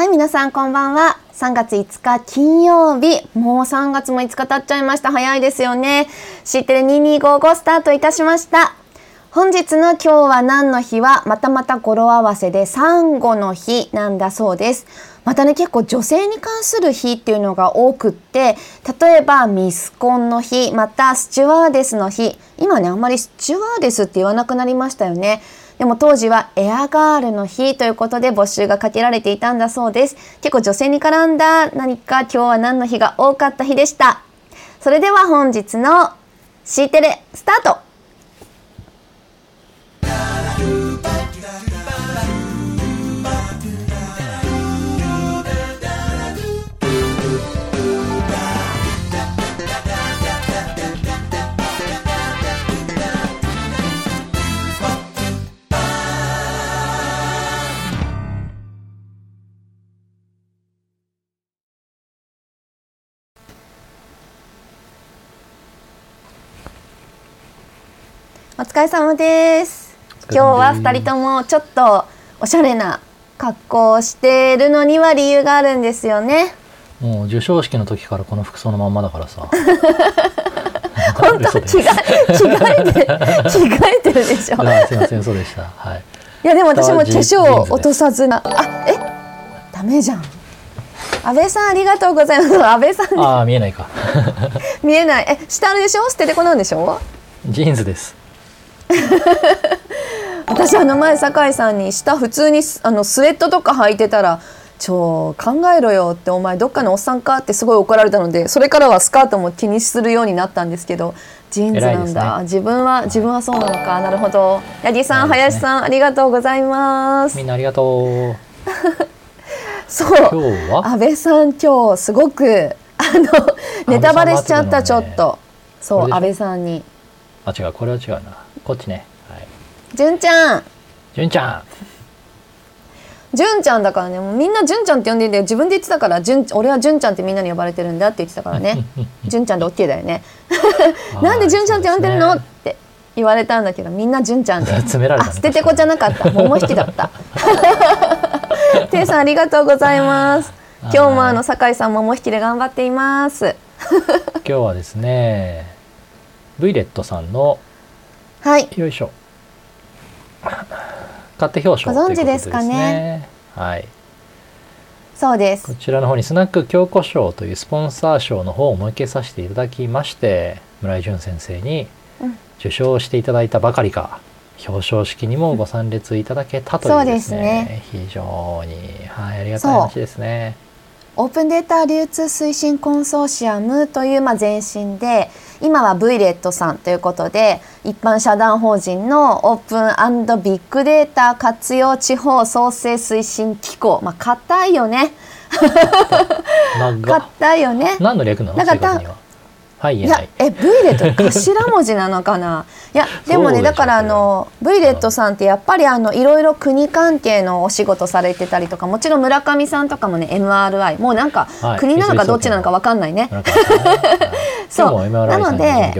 はい、皆さんこんばんは。3月5日金曜日。もう3月も5日経っちゃいました。早いですよね。知ってる2255スタートいたしました。本日の今日は何の日はまたまた語呂合わせでサンゴの日なんだそうです。またね結構女性に関する日っていうのが多くって例えばミスコンの日またスチュワーデスの日今ねあんまりスチュワーデスって言わなくなりましたよね。でも当時はエアガールの日ということで募集がかけられていたんだそうです。結構女性に絡んだ何か今日は何の日が多かった日でした。それでは本日の C テレスタート疲れ様です。今日は二人ともちょっとおしゃれな格好をしているのには理由があるんですよね。もう授賞式の時からこの服装のまんまだからさ。本当着替え着替えて着替えてるでしょ。すいませんそうでした。はい。いやでも私も化粧を落とさずなあえ？ダメじゃん。安倍さんありがとうございます。安倍さんああ見えないか。見えない。え下あるでしょ？捨ててこなんでしょ？ジーンズです 私あの前酒井さんに下普通にあのスウェットとか履いてたら「ちょ考えろよ」って「お前どっかのおっさんか?」ってすごい怒られたのでそれからはスカートも気にするようになったんですけどジーンズなんだ、ね、自分は自分はそうなのか。なるほど。八木さん、ね、林さんありがとうございます。みんなありがとう。そう。安倍さん今日すごくあのネタバレしちゃった、ちょっと。そう安倍さんに。あ違う。これは違うなこっちね。はい。純ちゃん。純ちゃん。純ちゃんだからね。もうみんな純ちゃんって呼んでいて自分で言ってたから純俺は純ちゃんってみんなに呼ばれてるんだって言ってたからね。純ちゃんで OK だよね。なんで純ちゃんって呼んでるの、ね、って言われたんだけどみんな純ちゃんで詰められた、ね、捨ててこじゃなかった。桃引きだった。ていさんありがとうございます。今日もあの酒井さん桃引きで頑張っています。今日はですね V レットさんのはい。よいしょ。勝手表彰ご存知ですかね。はい。そうです。こちらの方にスナック京子賞というスポンサー賞の方を設けさせていただきまして村井淳先生に受賞していただいたばかりか、うん、表彰式にもご参列いただけたというですね。すね。非常に、はい、ありがたい話ですね。オープンデータ流通推進コンソーシアムというまあ前身で今は V レットさんということで一般社団法人のオープンビッグデータ活用地方創生推進機構まあ硬いよね。硬いよね。何の略なの？はいい。やえ V レット 頭文字なのかな？いやでもねだからあの V レットさんってやっぱりあのいろいろ国関係のお仕事されてたりとかもちろん村上さんとかもね MRI もうなんか国なのかどっちなのか分かんないね。はい、そう。なので、ね、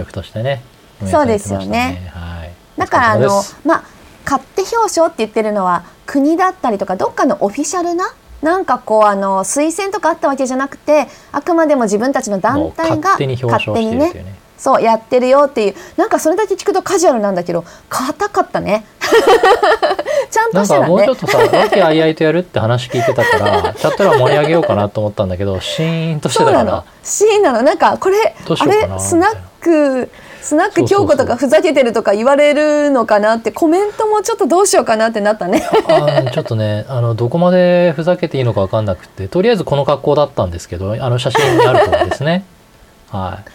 そうですよね。はい、だからあのまあ勝手表彰って言ってるのは国だったりとかどっかのオフィシャルななんかこうあの推薦とかあったわけじゃなくてあくまでも自分たちの団体が勝手にね。そうやってるよっていう。なんかそれだけ聞くとカジュアルなんだけど硬かったね。ちゃんとしてたね。もうちょっとさ和気あいあいとやるって話聞いてたからチャット欄盛り上げようかなと思ったんだけどシーンとしてたから。シーンなの。なんかこれあれスナックスナック京子とかふざけてるとか言われるのかなってコメントもちょっとどうしようかなってなったね。あちょっとね あのどこまでふざけていいのか分かんなくてとりあえずこの格好だったんですけどあの写真にあるとですね。はい。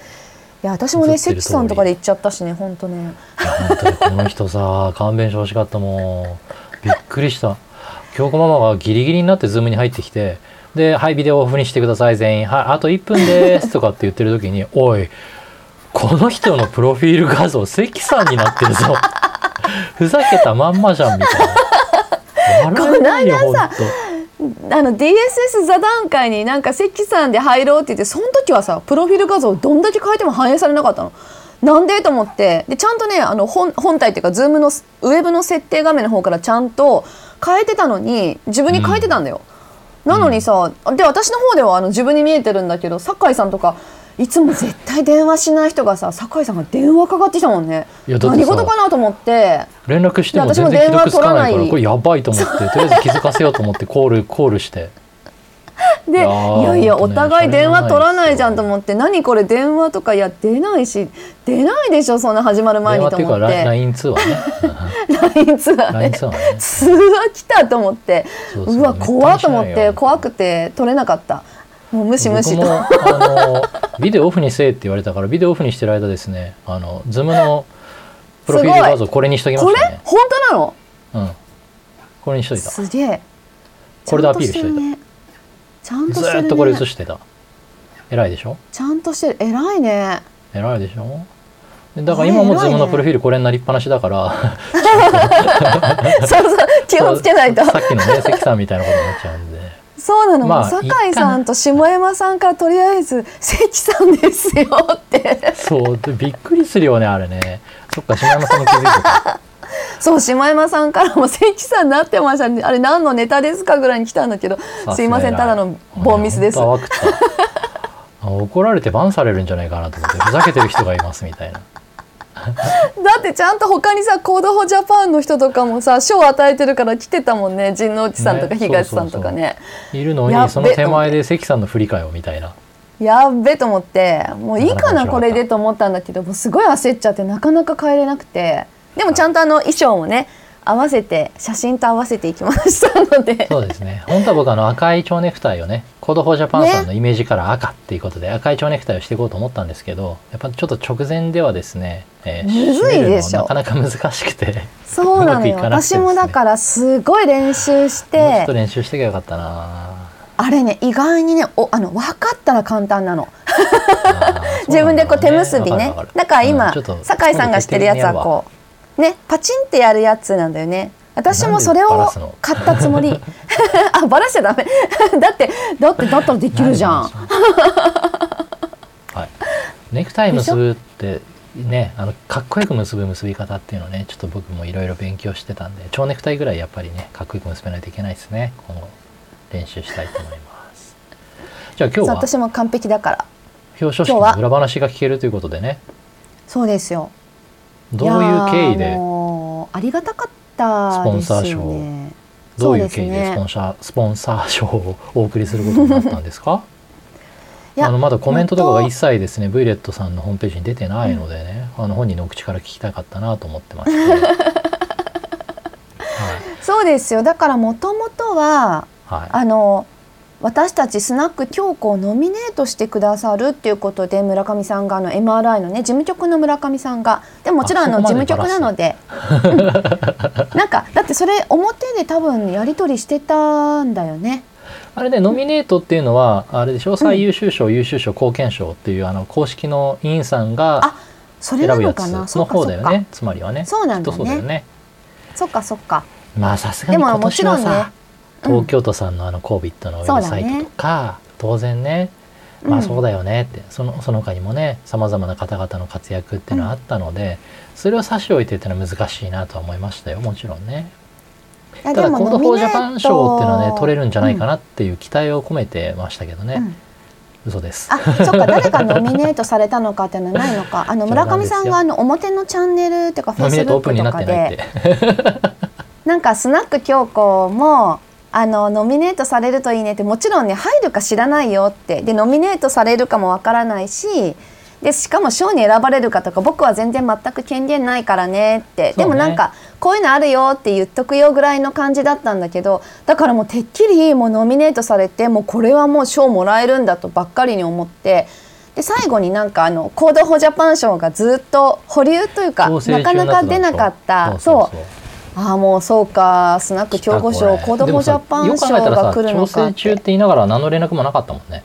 いや私もね関さんとかで行っちゃったしね本当ね。本当にこの人さ 勘弁してほしかったもん。びっくりした。京子ママがギリギリになってズームに入ってきてで「はいビデオオフにしてください全員。はいあと1分です」とかって言ってる時に「おいこの人のプロフィール画像関さんになってるぞ ふざけたまんまじゃんみたいな。この間さあの DSS 座談会になんか関さんで入ろうって言ってその時はさプロフィール画像どんだけ変えても反映されなかったの。なんでと思ってでちゃんとねあの本本体っていうか Zoom のウェブの設定画面の方からちゃんと変えてたのに自分に変えてたんだよ。うんなのにさ、で私の方ではあの自分に見えてるんだけど酒井さんとかいつも絶対電話しない人がさ酒井さんが電話かかってきたもんね。何事かなと思って。連絡しても全然既読つかないか電話取らない。らこれやばいと思ってとりあえず気づかせようと思ってコールコールして。でいいやいやお互い電話取らないじゃんと思って何これ電話とかいや出ないし出ないでしょそんな始まる前電話っていうかにと思って LINE 通話ね。LINE 通話ね。通話来たと思って。そうわ怖っと思って怖くて取れなかったもう無視無視と。僕もあのビデオオフにせえって言われたからビデオオフにしてる間ですねあのズームのプロフィール画像これにしときまこれしたね。本当なの？うん。これにしといた。ずすげえ。これでアピールしといた。ちゃんとしてるね。ちゃんとしてるね。ーっとこれ映してた。偉いでしょ？ちゃんとしてる。偉いね。偉いでしょ？でだから今もズームのプロフィールこれになりっぱなしだから。そう。そう。気をつけないと。さっきのね関さんみたいなことになっちゃうんでそうなの、まあ酒井さんと下山さんからとりあえず「関さんですよ」って。そうでびっくりするよねあれね。そっか島山さんも気づいてた。そう下山さんからも「関さんになってました。ねあれ何のネタですか?」ぐらいに来たんだけど「すいませんただのボンミスです」怒られてバンされるんじゃないかなと思ってふざけてる人がいますみたいな。だってちゃんと他にさ Code for Japan の人とかもさ賞を与えてるから来てたもんね。陣内さんとかね東さんとかね。いるのにその手前で関さんの振りかよみたいな。やっべと思って。もういいかなこれでと思ったんだけどもうすごい焦っちゃってなかなか帰れなくて。でもちゃんとあの衣装もね合わせて写真と合わせていきましたので。そうですね。本当は僕あの赤い蝶ネクタイをね Code for Japan さんのイメージから赤っていうことで赤い蝶ネクタイをしていこうと思ったんですけどやっぱちょっと直前ではですね、えむずいでしょ。なかなか難しくてそうなのよ。ね。私もだからすごい練習しもうちょってと練習してきゃよかったな。あれね意外にねおあの分かったら簡単なの。自分でこう手結びね。だから今、うん酒井さんがしてるやつはこうねパチンってやるやつなんだよね私もそれを買ったつもり。あバラしちゃダメ。だってだってだったらできるじゃん。はい、ネクタイ結ぶってねあのかっこよく結ぶ結び方っていうのをねちょっと僕もいろいろ勉強してたんで蝶ネクタイぐらいやっぱりねかっこよく結べないといけないですね。この練習したいと思います。じゃあ今日は？私も完璧だから。表彰式の裏話が聞けるということでね。そうですよ。どういう経緯やでありがたかったですよスポンサー賞。ねどういう経緯でスポンサースポンサー賞をお送りすることになったんですか？あのまだコメントとかが一切ですね。V レットさんのホームページに出てないのでね、あの本人のお口から聞きたかったなと思ってまして、はい。そうですよ。だからもともとははい、あの私たちスナック京子をノミネートしてくださるっていうことで村上さんがあの MRI のね事務局の村上さんがでももちろんあのあ事務局なので、うん。なんかだってそれ表で多分やり取りしてたんだよね。あれでノミネートっていうのはあれでしょ？最優秀賞、優秀賞貢献賞っていうあの公式の委員さんがあそれな選ぶやつの方だよねつまりはね。そうなんだね。きっとそうだよね。そっかそっか。まあさすがにでも今年はもちろんね。さ、東京都さんのあの COVID のウェブサイトとか、当然ねまあそうだよねって、そのその他にもねさまざまな方々の活躍っていうのはあったので、それを差し置いてっていうのは難しいなとは思いましたよもちろんね。ただ Code for Japan 賞っていうのはね取れるるんじゃないかなっていう期待を込めてましたけどね、うん嘘です。あ、そっか、誰がノミネートされたのかっていうのはないのか。あの村上さんがあの表のチャンネルっていうかフェイスブックプンになってとかで、て。なんかスナック京子もあのノミネートされるといいねってもちろんね入るか知らないよって。でノミネートされるかもわからないし。でしかも賞に選ばれるかとか僕は全然全く権限ないからねって、ね。でもなんかこういうのあるよって言っとくよぐらいの感じだったんだけどだからもうてっきりもうノミネートされてもうこれはもう賞もらえるんだとばっかりに思って。で最後になんかあの Code for Japan 賞がずっと保留というかなか。なか出なかった。そうああもうそうか。スナック京子 Code for Japan 賞が来るの調か中ってて言いながら何の連絡もなかったもんね。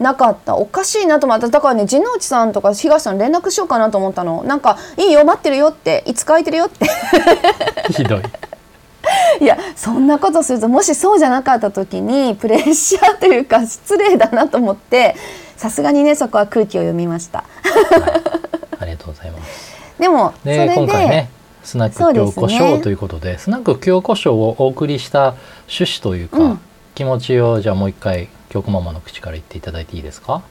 なかった。おかしいなと思っただからね陣内さんとか東さん連絡しようかなと思ったの。なんかいいよ待ってるよって。いつか空いてるよって。ひどい。いやそんなことするともしそうじゃなかった時にプレッシャーというか失礼だなと思ってさすがにねそこは空気を読みました。ありがとうございます。でもそでれで、今回ねスナック京子そうですね。賞ということでスナック京子賞をお送りした趣旨というか、うん。気持ちをじゃあもう一回京子ママの口から言っていただいていいですか？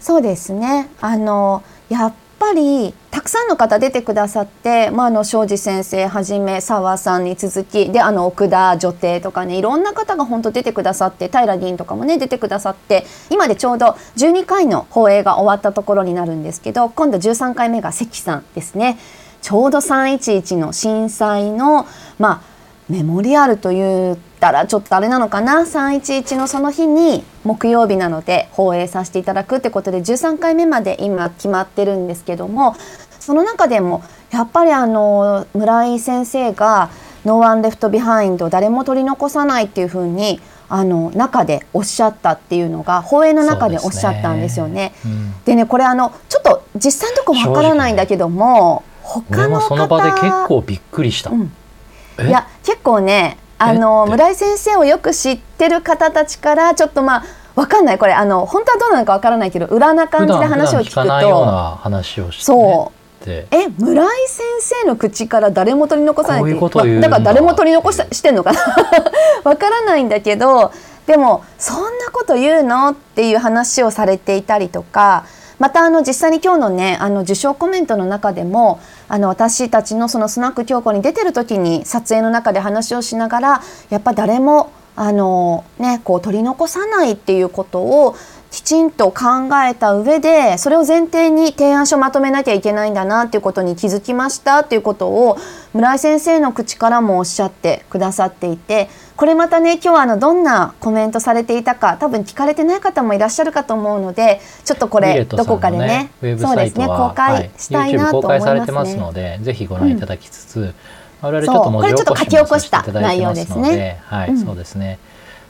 そうですね。あのやっぱりたくさんの方出てくださって、まあ、あの庄司先生はじめ澤さんに続きであの奥田女帝とかねいろんな方が本当出てくださって平議員とかもね出てくださって今でちょうど12回の放映が終わったところになるんですけど今度13回目が関さんですねちょうど311の震災のまあメモリアルと言ったらちょっとあれなのかな。311のその日に木曜日なので放映させていただくってことで13回目まで今決まってるんですけどもその中でもやっぱりあの村井先生が「 No one left behind 誰も取り残さない」っていうふうにあの中でおっしゃったっていうのが放映の中でおっしゃったんですよね。うん。でねこれあのちょっと実際のとこわからないんだけども、他の方その場で結構びっくりした、うん。え？いや結構ねあの村井先生をよく知ってる方たちからちょっとまあわかんない。これあの本当はどうなのかわからないけど裏な感じで話を聞くと。な話をして、そう。でえ村井先生の口から誰も取り残さないって。いうだから誰も取り残したしてんのかな？わからないんだけどでもそんなこと言うの？っていう話をされていたりとかまたあの実際に今日のねあの受賞コメントの中でもあの私たちのそのスナック京子に出てる時に撮影の中で話をしながらやっぱ誰もあのねこう取り残さないっていうことをきちんと考えた上でそれを前提に提案書をまとめなきゃいけないんだなっていうことに気づきましたっていうことを村井先生の口からもおっしゃってくださっていてこれまたね今日はあのどんなコメントされていたか多分聞かれてない方もいらっしゃるかと思うのでちょっとこれどこかでねウェブそうですね公開したいなと思いますね。されてますので、ぜひご覧いただきつつ、我々ちょっとこれちょっと書き起こした内容ですで、ね。はい、うんそうですね。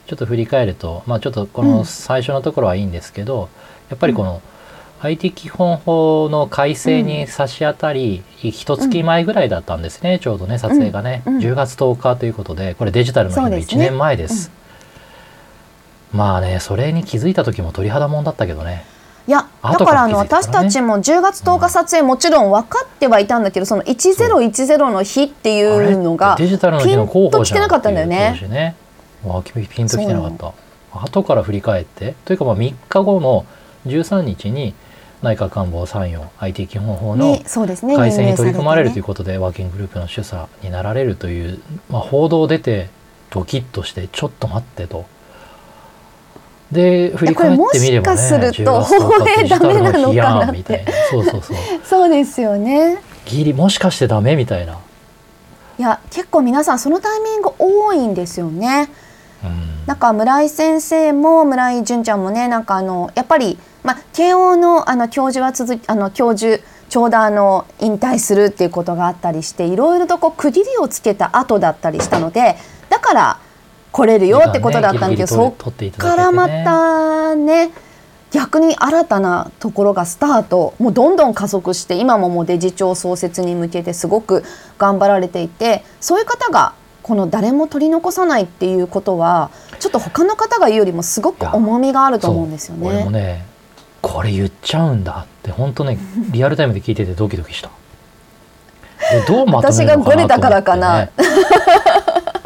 ちょっと振り返ると、まあちょっとこうん。の最初のところはいいんですけど、やっぱりこの IT 基本法の改正に差し当たり、一月前ぐらいだったんですね、ちょうどね撮影がね、うん10月10日ということで、これデジタルの日の1そうですね年前です。まあね、それに気づいた時も鳥肌もんだったけどね。いやだからあのね私たちも10月10日撮影もちろん分かってはいたんだけどその1010の日っていうのがデジタルの日の候補じゃんピンときてなかったんだよねねピンときてなかった後から振り返ってというかまあ3日後の13日に内閣官房参与 IT 基本法のにそうですね。改正に取り組まれるといううことでワーキンググループの主査になられるという、まあ、報道出てドキッとしてちょっと待ってと。で振り返ってみればねこれもしかすると10月10日放映ダメなのかなみたいな。そうそうそう。そうですよね。ギリもしかしてダメみたいな、いや結構皆さんそのタイミング多いんですよね。うん、なんか村井先生も村井純ちゃんもねなんかあのやっぱり、まあ、慶応のあの教授は続きあの教授ちょうどあの引退するっていうことがあったりしていろいろとこう区切りをつけた後だったりしたのでだから来れるよってことだったんだけど、ねそ取取っていったからまたね逆に新たなところがスタートもうどんどん加速して今ももうデジ庁創設に向けてすごく頑張られていてそういう方がこの誰も取り残さないっていうことはちょっと他の方が言うよりもすごく重みがあると思うんですよね。ねこれ言っちゃうんだって本当ね リアルタイムで聞いててドキドキした。でどうまとめるのかなと思って、ね、私がゴレたからかな。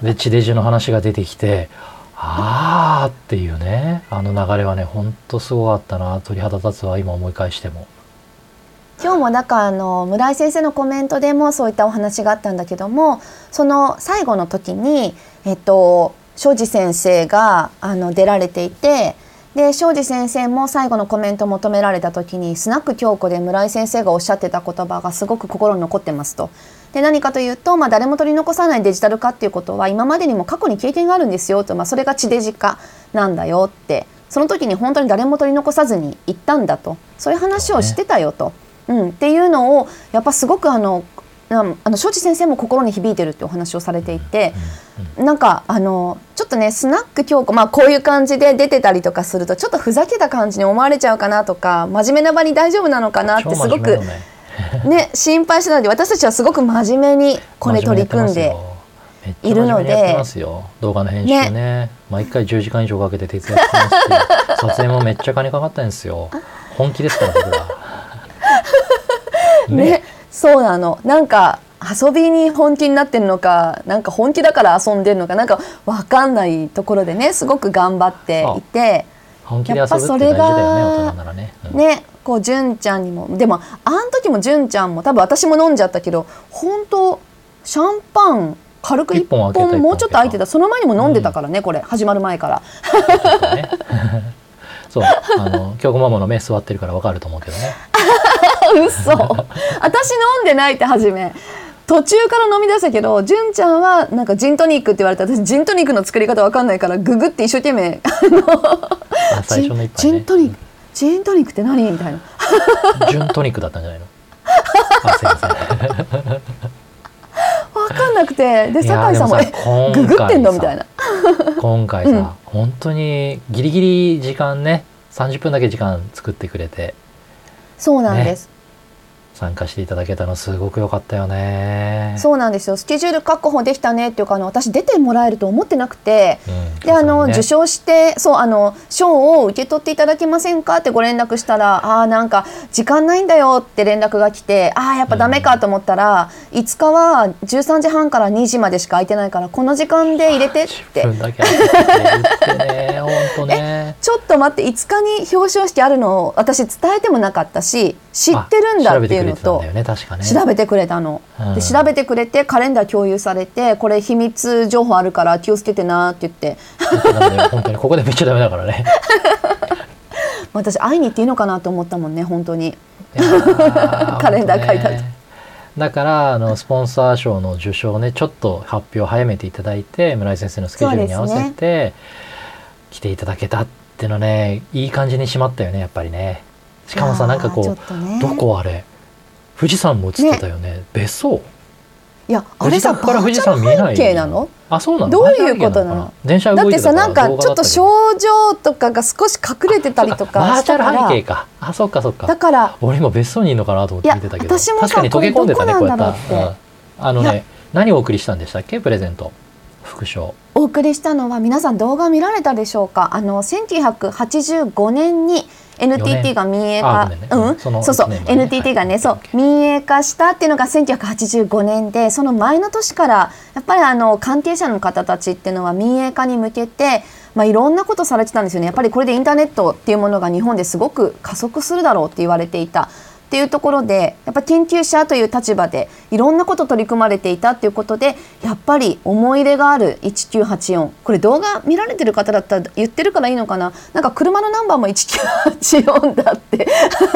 で地デジの話が出てきてあーっていうね。あの流れはね本当すごかったな。鳥肌立つわ今思い返しても。今日もだからあの村井先生のコメントでもそういったお話があったんだけどもその最後の時に、えっと、庄司先生があの出られていてで庄司先生も最後のコメントを求められた時にスナック京子で村井先生がおっしゃってた言葉がすごく心に残ってますと。で何かというと、まあ、誰も取り残さないデジタル化っていうことは今までにも過去に経験があるんですよと、まあ、それが地デジ化なんだよって。その時に本当に誰も取り残さずに行ったんだと。そういう話をしてたよと。うん、っていうのをやっぱすごくあのあの庄司先生も心に響いてるってお話をされていて、なんかあのちょっとねスナック京子まあこういう感じで出てたりとかするとちょっとふざけた感じに思われちゃうかなとか真面目な場に大丈夫なのかなってすごくねね心配してたので私たちはすごく真面目にこれ取り組んでいるので動画の編集ね。毎回10時間以上かけて徹夜してますし撮影もめっちゃ金かかったんですよ。本気ですから僕ら。ねそうなの。なんか遊びに本気になってるのかなんか本気だから遊んでるのかなんか分かんないところでねすごく頑張っていて本気で遊ぶって大事だよね大人ならね。うん。ねこう純ちゃんにもでもあん時も純ちゃんも多分私も飲んじゃったけど本当シャンパン軽く1一本本もうちょっと空いてた。その前にも飲んでたからね、これ。始まる前から。ねそう。あの京子ママの目座ってるからわかると思うけどね。嘘私飲んでないって初め途中から飲み出したけど純ちゃんはなんかジントニックって言われて私ジントニックの作り方わかんないからググって一生懸命あ最初の一ね。ントニックジントニックって何みたいな純トニックだったんじゃないの？あすいません。わかんなくてで酒井さんも「でえもさググってんの?」みたいな今回さ、うん本当にギリギリ時間ね30分だけ時間作ってくれてそうなんです、参加していただけたのすごく良かったよね。そうなんですよスケジュール確保できたねっていうかあの私出てもらえると思ってなくてうんであの、ね受賞してそうあの賞を受け取っていただけませんかってご連絡したらあーなんか時間ないんだよって連絡が来てあーやっぱダメかと思ったら、5日は13時半から2時までしか空いてないからこの時間で入れてっ10てねね。ちょっと待って5日に表彰式あるのを私伝えてもなかったし知ってるんだっていうのと。調べてくれたの、うん。で調べてくれてカレンダー共有されてこれ秘密情報あるから気をつけてなって言って。本当に ここでめっちゃダメだからね。私会いに行っていいのかなと思ったもんね本当に。カレンダー書いてある本当ね。だからあのスポンサー賞の受賞をねちょっと発表を早めていただいて村井先生のスケジュールに合わせて、来ていただけたってのねいい感じにしまったよねやっぱりねしかもさなんかこうね。どこあれ富士山も映ってたよね。別荘。いやあれさから富士山見えないなの？あそうなの？どういうことなの？電車だってさなんかちょっと症状とかが少し隠れてたりとかバーチャル背景か。あそっかそっか。だから俺今別荘にいるのかなと思って見てたけど。私もさ確かに溶け込んでたねこうやったうん。あのいね何をお送りしたんでしたっけ？プレゼント。副賞お送りしたのは皆さん動画見られたでしょうか？あの1985年に NTT が民営化ね。うん？そうそう。NTT がねはい。そう民営化したっていうのが1985年でその前の年からやっぱりあの関係者の方たちっていうのは民営化に向けてまあいろんなことされてたんですよね。やっぱりこれでインターネットっていうものが日本ですごく加速するだろうって言われていたっていうところでやっぱ研究者という立場でいろんなこと取り組まれていたっていうことでやっぱり思い入れがある1984これ動画見られてる方だったら言ってるからいいのかな？なんか車のナンバーも1984だって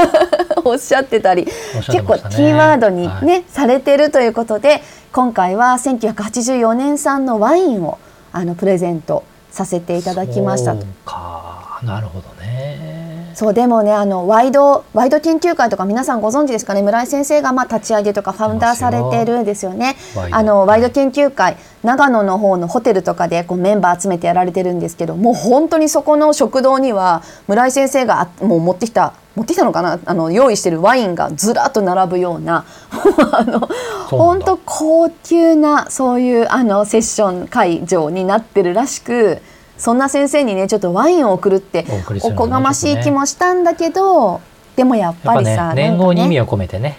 おっしゃってたりおっしゃって結構キーワードにね、はい。されてるということで今回は1984年産のワインをあのプレゼントさせていただきましたそうか。なるほどねそうでもねあのワイドワイド研究会とか皆さんご存知ですかね？村井先生がまあ立ち上げとかファウンダーされてるんですよね。あのワイド研究会長野の方のホテルとかでこうメンバー集めてやられてるんですけどもう本当にそこの食堂には村井先生があもう持ってきた持ってきたのかな？あの用意してるワインがずらっと並ぶような あの本当高級なそういうあのセッション会場になってるらしくそんな先生にねちょっとワインを送るっておこがましい気もしたんだけど、でもやっぱりさ、ね号に意味を込めてね。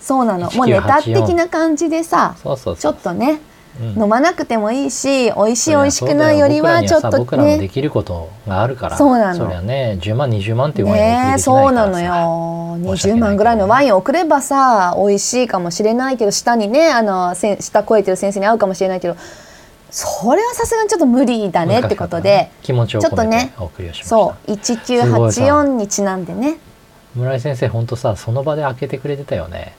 そうなの。もうネタ1984的な感じでさちょっとね、うん。飲まなくてもいいし美味しい美味しくないよりはちょっとそうだよ僕らもでねきることがあるから。そうなの。そりゃね10万20万っていうワインをねそうなのよ。20申し訳ないけどね。万ぐらいのワインを送ればさ美味しいかもしれないけど下にねあの下超えてる先生に合うかもしれないけどそれはさすがにちょっと無理だねってことで、気持ちを込めてちょっとねお送りをしました。そう1984にちなんでね。村井先生本当さその場で開けてくれてたよね。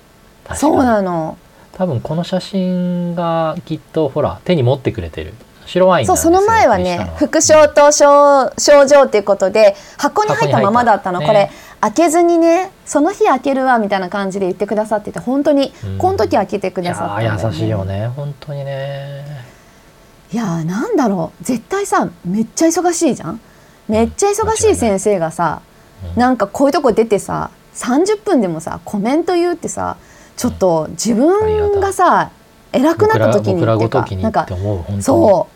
そうなの。多分この写真がきっとほら手に持ってくれてる。白ワインなそうその前はね副賞と症症状っていうことで箱に入ったままだったの、これ開けずにねその日開けるわみたいな感じで言ってくださってて本当にうん。この時開けてくいださったね、優しいよね。本当にねいやーなんだろう。絶対さめっちゃ忙しいじゃん。めっちゃ忙しい先生がさ、うん。なんかこういうとこ出てさ30分でもさコメント言うってさちょっと自分がさ偉くなった時にっていうなんかそ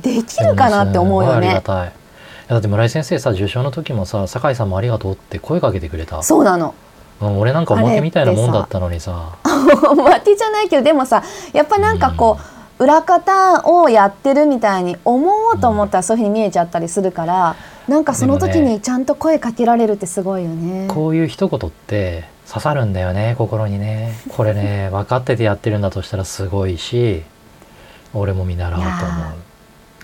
うできるかなって思うよね。だって村井先生さ受賞の時もさ酒井さんもありがとうって声かけてくれた。そうなの。うん俺なんかおまけみたいなもんだったのにさ。おまけじゃないけどでもさやっぱなんかこう、裏方をやってるみたいに思おうと思ったらそういうふうに見えちゃったりするから、なんかその時にちゃんと声かけられるってすごいよね。こういう一言って刺さるんだよね心にね。これね 分かっててやってるんだとしたらすごいし俺も見習おうと思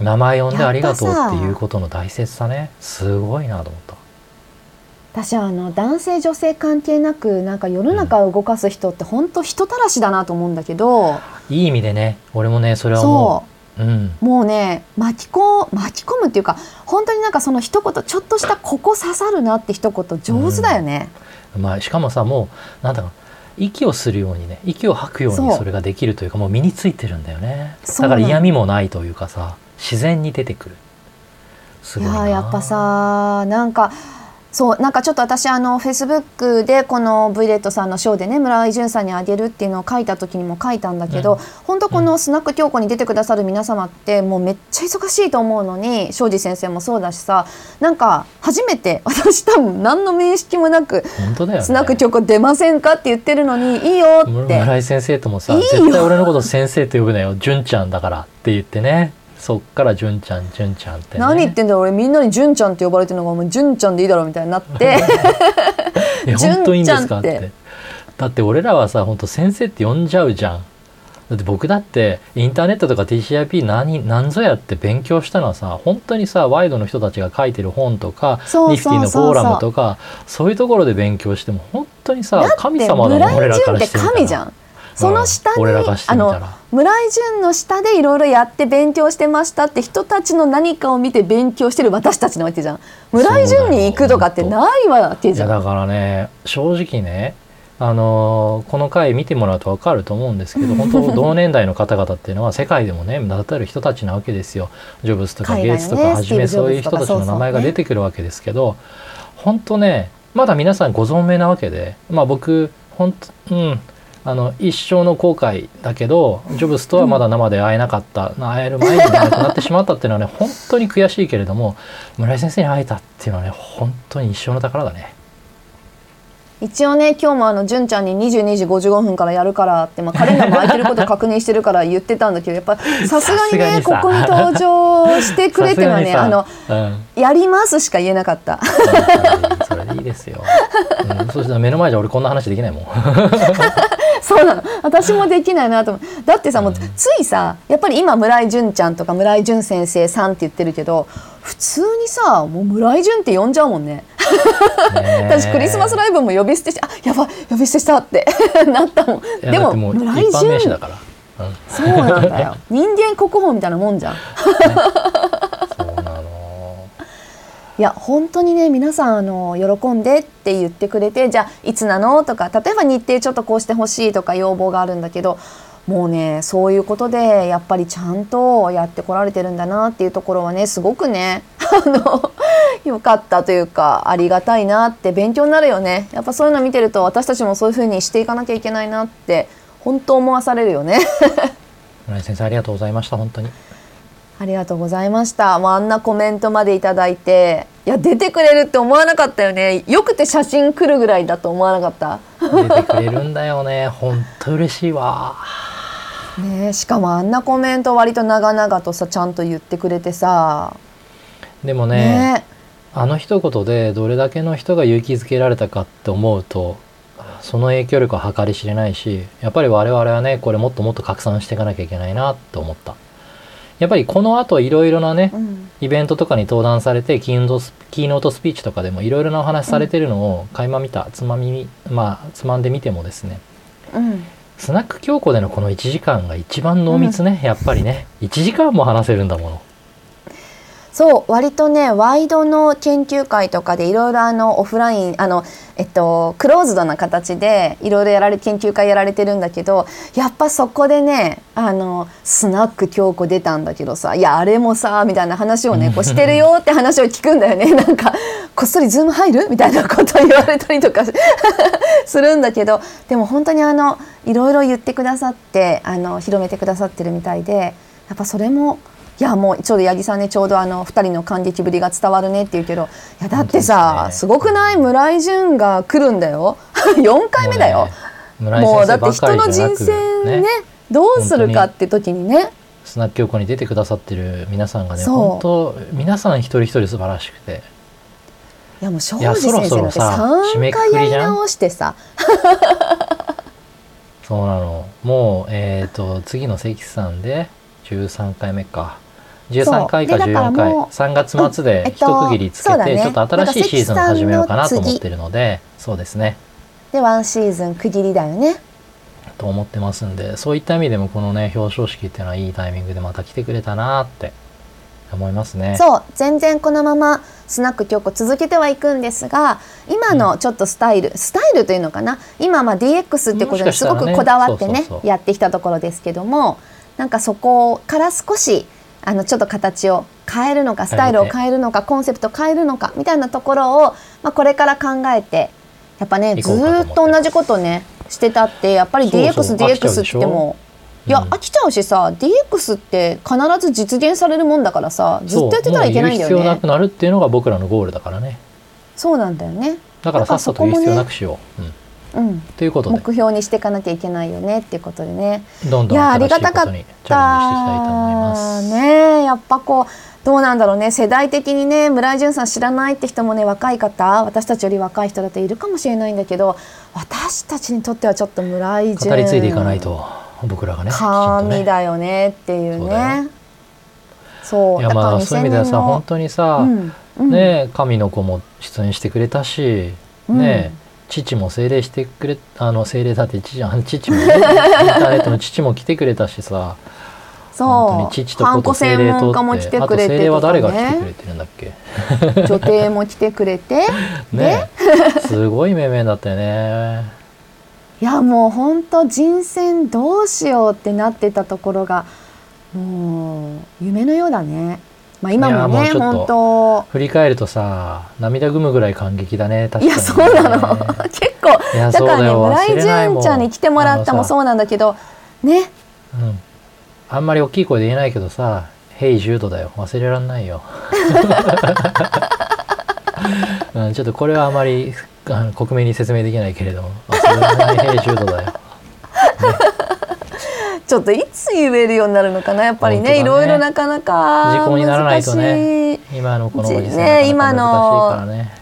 う。名前呼んでありがとうっていうことの大切さね。すごいなと思った。私はあの男性女性関係なくなんか世の中を動かす人って本当人たらしだなと思うんだけど、いい意味でね俺もねそれは思そう。うん。もうね巻きこ巻き込むっていうか本当になんかその一言ちょっとしたここ刺さるなって一言上手だよね。まあしかもさもうなんだろう息をするようにね息を吐くようにそれができるというかもう身についてるんだよね。だから嫌味もないというかさ自然に出てくる。すいごいな。やーやっぱさなんかそうなんかちょっと私あのフェイスブックでこの V レットさんのショーでね村井淳さんにあげるっていうのを書いた時にも書いたんだけど、うん。本当このスナック京子に出てくださる皆様ってもうめっちゃ忙しいと思うのに庄司先生もそうだしさなんか初めて 私多分何の面識もなく本当だよね。スナック京子出ませんかって言ってるのにいいよって。村井先生ともさいいよ。絶対俺のこと先生と呼ぶなよ純ちゃんだからって言ってねそっから純ちゃん純ちゃんってね。何言ってんだよ俺みんなに純ちゃんって呼ばれてるのがもう純ちゃんでいいだろうみたいになって。え本当いいんですか？って。てだって俺らはさ本当先生って呼んじゃうじゃん。だって僕だってインターネットとか TCIP 何何ぞやって勉強したのはさ本当にさワイドの人たちが書いてる本とかそうニフティのフォーラムとかそういうところで勉強しても本当にさ神様だもん俺らからしてみたら。神じゃんその下に、あの村井淳の下でいろいろやって勉強してましたって人たちの何かを見て勉強してる私たちなわけじゃん。村井淳に行くとかってないわけじゃん。いやだからね正直ねあのーこの回見てもらうと分かると思うんですけど 本当同年代の方々っていうのは世界でもね名だたる人たちなわけですよ。ジョブズとかゲイツとかはじめそういう人たちの名前が出てくるわけですけど本当ねまだ皆さんご存命なわけでまあ僕本当うんあの一生の後悔だけどジョブズとはまだ生で会えなかった、会える前に亡くなってしまったっていうのはね本当に悔しいけれども村井先生に会えたっていうのはね本当に一生の宝だね。一応ね今日もあの純ちゃんに22時55分からやるからって、まあ、カレンダーも空いてること確認してるから言ってたんだけどやっぱさすがにねここに登場してくれっていうのはね あのうん、やりますしか言えなかった。それでいいですよ。うん、そしたら目の前じゃ俺こんな話できないもん。そうなの。私もできないなと思う。だってさもうついさやっぱり今村井淳ちゃんとか村井淳先生さんって言ってるけど普通にさもう村井淳って呼んじゃうもんね 私クリスマスライブも呼び捨てしてあやばい呼び捨てしたって なったもん。でももう一村井般名詞だ淳から。うん、そうなんだよ。人間国宝みたいなもんじゃん。そうなの。いや本当にね皆さんあの喜んでって言ってくれてじゃあいつなのとか例えば日程ちょっとこうしてほしいとか要望があるんだけどもうねそういうことでやっぱりちゃんとやってこられてるんだなっていうところはねすごくねあのよかったというかありがたいなって勉強になるよねやっぱそういうの見てると私たちもそういう風にしていかなきゃいけないなって本当思わされるよね。村井先生ありがとうございました本当に。ありがとうございました。もうあんなコメントまでいただいて、いや出てくれるって思わなかったよね。よくて写真来るぐらいだと思わなかった。出てくれるんだよね。本当嬉しいわ。ねえしかもあんなコメント割と長々とさちゃんと言ってくれてさ。でもねね。あの一言でどれだけの人が勇気づけられたかって思うとその影響力は計り知れないしやっぱり我々はねこれもっともっと拡散していかなきゃいけないなと思った。やっぱりこの後いろいろなねうん、イベントとかに登壇されてキーノートスキーノートスピーチとかでもいろいろなお話されてるのを垣間見たつまみまあつまんでみてもですねうん、スナック京子でのこの1時間が一番濃密ね、やっぱりね。1時間も話せるんだものそう割とねワイドの研究会とかでいろいろあのオフラインあのえっとクローズドな形でいろいろやられ研究会やられてるんだけどやっぱそこでねあのスナック京子出たんだけどさいやあれもさみたいな話をね こうしてるよって話を聞くんだよね。なんかこっそりズーム入る？みたいなことを言われたりとか するんだけどでも本当にあのいろいろ言ってくださってあの広めてくださってるみたいでやっぱそれもいやもうちょうど八木さんねちょうどあの2人の感激ぶりが伝わるねって言うけどいやだってさね。すごくない村井淳が来るんだよ。4回目だよ、村井もうだって人の人生ねどうするかって時にね。スナック横に出てくださってる皆さんがね本当皆さん一人一人素晴らしくて。いやもう庄司先生なんてそろそろさ締め3回やり直してさ。そうなの。もうえっ、と次の関さんで13回目か13回かそう。でだから14回。もう3月末でうんえっと一区切りつけて、そうだね。ちょっと新しいシーズンを始めようかなと思ってるのでそうですね。でワンシーズン区切りだよね。と思ってますんでそういった意味でもこのね表彰式っていうのはいいタイミングでまた来てくれたなって思いますね。そう。全然このままスナック京子続けてはいくんですが今のちょっとスタイル、スタイルというのかな？今まあ DX ってことにすごくこだわってねやってきたところですけどもなんかそこから少しあのちょっと形を変えるのかスタイルを変えるのかコンセプト変えるのかみたいなところを、まあ、これから考えてやっぱねずっと同じことねしてたってやっぱりそうそう DX 飽きちゃう DX ってもいやうん。飽きちゃうしさ DX って必ず実現されるもんだからさずっとやってたらいけないんだよね。必要なくなるっていうのが僕らのゴールだからね。そうなんだよね。だからさっさと言う必要なくしよう、うん、うん。ということで。目標にしていかなきゃいけないよねっていうことでね。どんどんありがたかった。ねやっぱこうどうなんだろうね。世代的にね村井淳さん知らないって人もね若い方私たちより若い人だっているかもしれないんだけど私たちにとってはちょっと村井淳語り継いでいかないと僕らがね神だよねっていうね。そういやまあそういう意味ではさ本当にさ、うんうん。ね神の子も出演してくれたし、うん。ね父も精霊してくれあの精霊だって父あの父も、ね、インターネットの父も来てくれたしさ。本当そうに父と子と精専霊とっててあとくれて精霊は誰が来てくれねてるんだっけ？女帝も来てくれて。ね。すごい面々だったよね。いやもう本当人選どうしようってなってたところがもう夢のようだね。まあ今もね本当。振り返るとさ涙ぐむぐらい感激だね確かに、ね、いやそうなの。結構だからね村井純ちゃんに来てもらったもそうなんだけどね。うん、あんまり大きい声で言えないけどさ「ヘイジュードだよ。忘れらんないよ」うん、ちょっとこれはあまりあの克明に説明できないけれども忘れられない「ヘイジュードだよ」ちょっといつ言えるようになるのかなやっぱりねね。いろいろなかなか時効にならないとね。今のこのご時世ねなかなか難しいからね。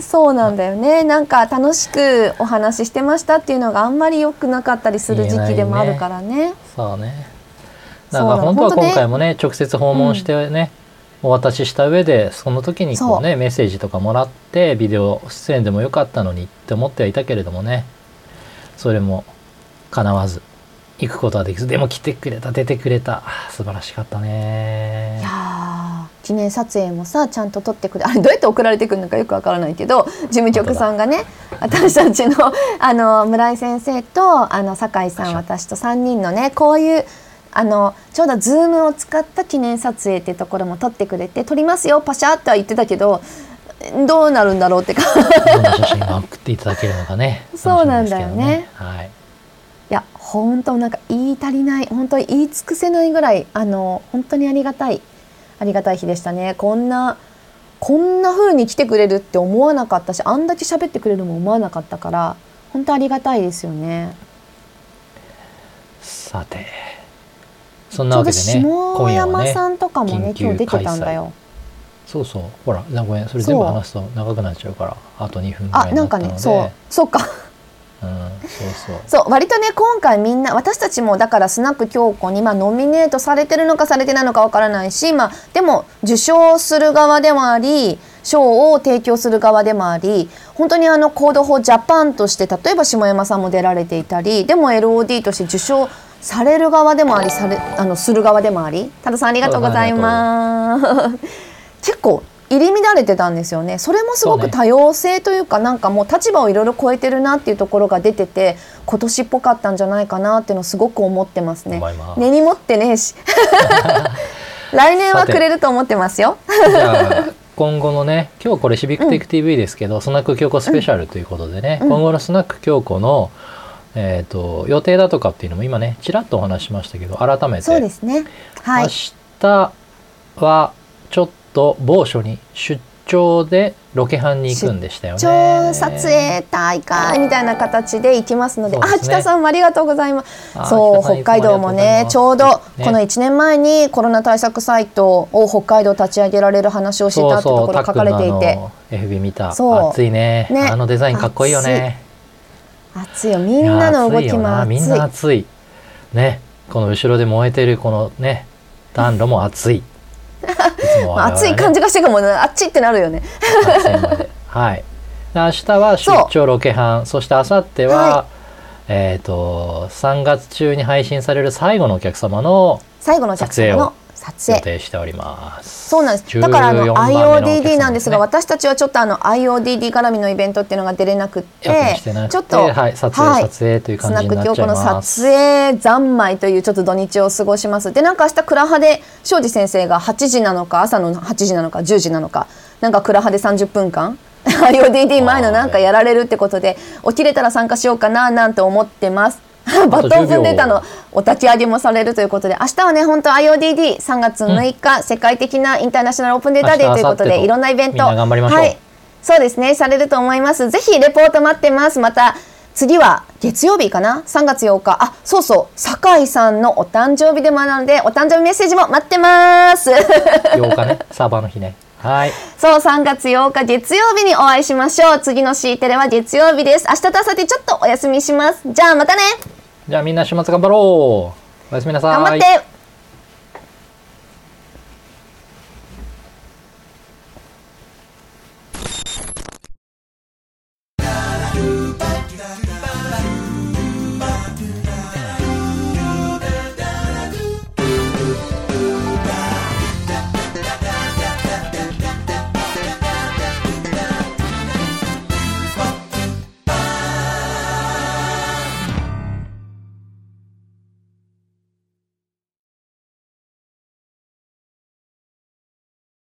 そうなんだよね。なんか楽しくお話ししてましたっていうのがあんまり良くなかったりする時期でもあるからね。そうね。だそうなのから本当は今回もね直接訪問してね、お渡しした上でその時にこうねメッセージとかもらってビデオ出演でもよかったのにって思ってはいたけれどもね。それも叶わず行くことはできずでも来てくれた出てくれた。素晴らしかったね。いやー記念撮影もさちゃんと撮ってくれあれどうやって送られてくるのかよくわからないけど事務局さんがね私たちのあの村井先生とあの酒井さん私と3人のねこういうあのちょうどズームを使った記念撮影っていうところも撮ってくれて撮りますよパシャっては言ってたけどどうなるんだろうってか。どんな写真が送っていただけるのかね。そうなんだよね。はい本当なんか言い足りない本当に言い尽くせないぐらいあの本当にありがたいありがたい日でしたね。こんなこんな風に来てくれるって思わなかったしあんだけ喋ってくれるも思わなかったから本当ありがたいですよね。さてそんなわけでね下山さんとかもね緊急今日出てたんだよ。そうそう。ほらごめんそれ全部話すと長くなっちゃうからあと2分ぐらあなんかいになったので。ねそう。そうかうん、そうそう。そう割とね今回みんな私たちもだからスナック京子にまあノミネートされてるのかされてないのかわからないし、まあ、でも受賞する側でもあり賞を提供する側でもあり本当にあのコード法ジャパンとして例えば下山さんも出られていたりでも LOD として受賞される側でもありされあのする側でもあり。多田さんありがとうございます。結構入り乱れてたんですよね。それもすごく多様性というかなんかもう立場をいろいろ超えてるなっていうところが出てて今年っぽかったんじゃないかなっていうのをすごく思ってますね。根に持ってねえし。来年はくれると思ってますよ。今後のね今日これシビックテイク TV ですけど、スナック京子スペシャルということでね、うん。今後のスナック京子の、えー、と予定だとかっていうのも今ねちらっとお話ししましたけど改めて。そうですね。はい。明日はちょっと某所に出張でロケハンに行くんでしたよね。超撮影大会みたいな形で行きますので、ね。北さんもありがとうございます。あそう、北海道もね、ちょうどねこの1年前にコロナ対策サイトを北海道立ち上げられる話をしてたってところ書かれていて、FB 見たそう熱いね。ねあのデザインかっこいいよね熱い。よ、みんなの動きも熱いみん。な熱いねこの後ろで燃えてるこのね暖炉も熱いいつもまあ熱い感じじがしてかもね、熱いってなるよね。はい。で明日は出張ロケハンそして明後日は、はえっ、と3月中に配信される最後のお客様の最後の撮予影。定しておりますそうなんです。だからあの14番目のお客様 IODD なんですが、ね私たちはちょっとあの IODD 絡みのイベントっていうのが出れなくって、ちょっと、はい、撮影、はい撮影というス感じになっちゃいます撮影三昧というちょっと土日を過ごしますでなんか明日クラハで庄司先生が8時なのか朝の8時なのか10時なのかなんかクラハで30分間 IODD 前のなんかやられるってことで起きれたら参加しようかななんて思ってます。バトン踏んでたのお立ち上げもされるということで明日はね本当 IODD3 月6日、世界的なインターナショナルオープンデータデーということでいろんなイベント。頑張りはい、そうですねされると思います。ぜひレポート待ってます。また次は月曜日かな？3月8日。あそうそう。酒井さんのお誕生日でもあるのでお誕生日メッセージも待ってます。8日ね。サーバーの日ね。はい。そう3月8日月曜日にお会いしましょう。次の C テレは月曜日です。明日と明後日ちょっとお休みします。じゃあまたねじゃあみんな週末頑張ろう。おやすみなさい。頑張って。